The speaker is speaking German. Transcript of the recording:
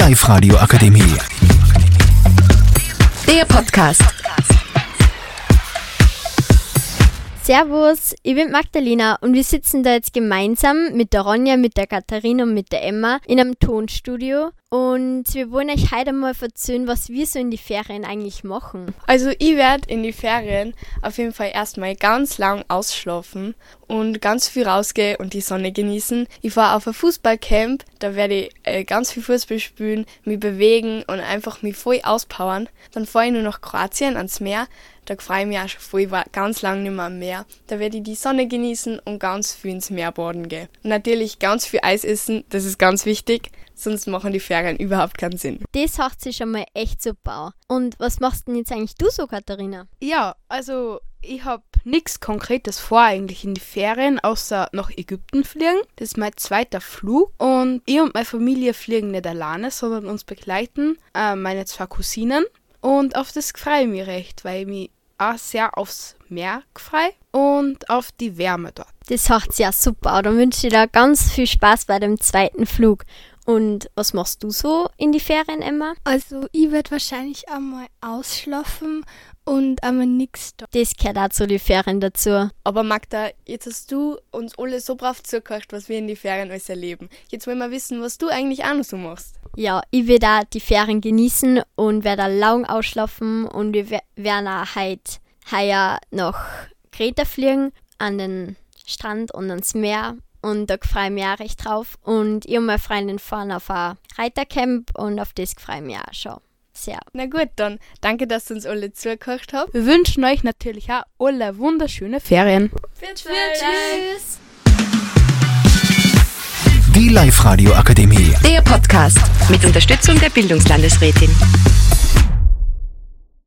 Live-Radio Akademie. Der Podcast. Servus, ich bin Magdalena und wir sitzen da jetzt gemeinsam mit der Ronja, mit der Katharina und mit der Emma in einem Tonstudio und wir wollen euch heute mal erzählen, was wir so in die Ferien eigentlich machen. Also ich werde in die Ferien auf jeden Fall erstmal ganz lang ausschlafen und ganz viel rausgehen und die Sonne genießen. Ich fahre auf ein Fußballcamp, da werde ich äh, ganz viel Fußball spielen, mich bewegen und einfach mich voll auspowern. Dann fahre ich nur nach Kroatien ans Meer, da freue ich mich auch schon voll, ich war ganz lange nicht mehr am Meer. Da werde ich die Sonne genießen und ganz viel ins Meer baden gehen. Natürlich ganz viel Eis essen, das ist ganz wichtig, sonst machen die Ferien überhaupt keinen Sinn. Das hat sich schon mal echt super. Und was machst denn jetzt eigentlich du so, Katharina? Ja, also ich habe nichts Konkretes vor eigentlich in die Ferien, außer nach Ägypten fliegen. Das ist mein zweiter Flug und ich und meine Familie fliegen nicht alleine, sondern uns begleiten äh, meine zwei Cousinen. Und auf das freue ich mich recht, weil ich mich auch sehr aufs Meer frei und auf die Wärme dort. Das macht ja super. Dann wünsche ich dir ganz viel Spaß bei dem zweiten Flug. Und was machst du so in die Ferien, Emma? Also, ich werde wahrscheinlich einmal ausschlafen und einmal nichts da. Das gehört auch zu den Ferien dazu. Aber Magda, jetzt hast du uns alle so brav zugehört, was wir in die Ferien alles erleben. Jetzt wollen wir wissen, was du eigentlich auch noch so machst. Ja, ich werde auch die Ferien genießen und werde lang ausschlafen und wir werden auch heute heuer nach Kreta fliegen, an den Strand und ans Meer. Und da freue ich mich auch recht drauf. Und ich und meine Freundin fahren auf ein Reitercamp und auf das freue ich mich auch schon sehr. Na gut, dann danke, dass ihr uns alle zugekocht habt. Wir wünschen euch natürlich auch alle wunderschöne Ferien. Tschüss. Die Live-Radio Akademie. Der Podcast mit Unterstützung der Bildungslandesrätin.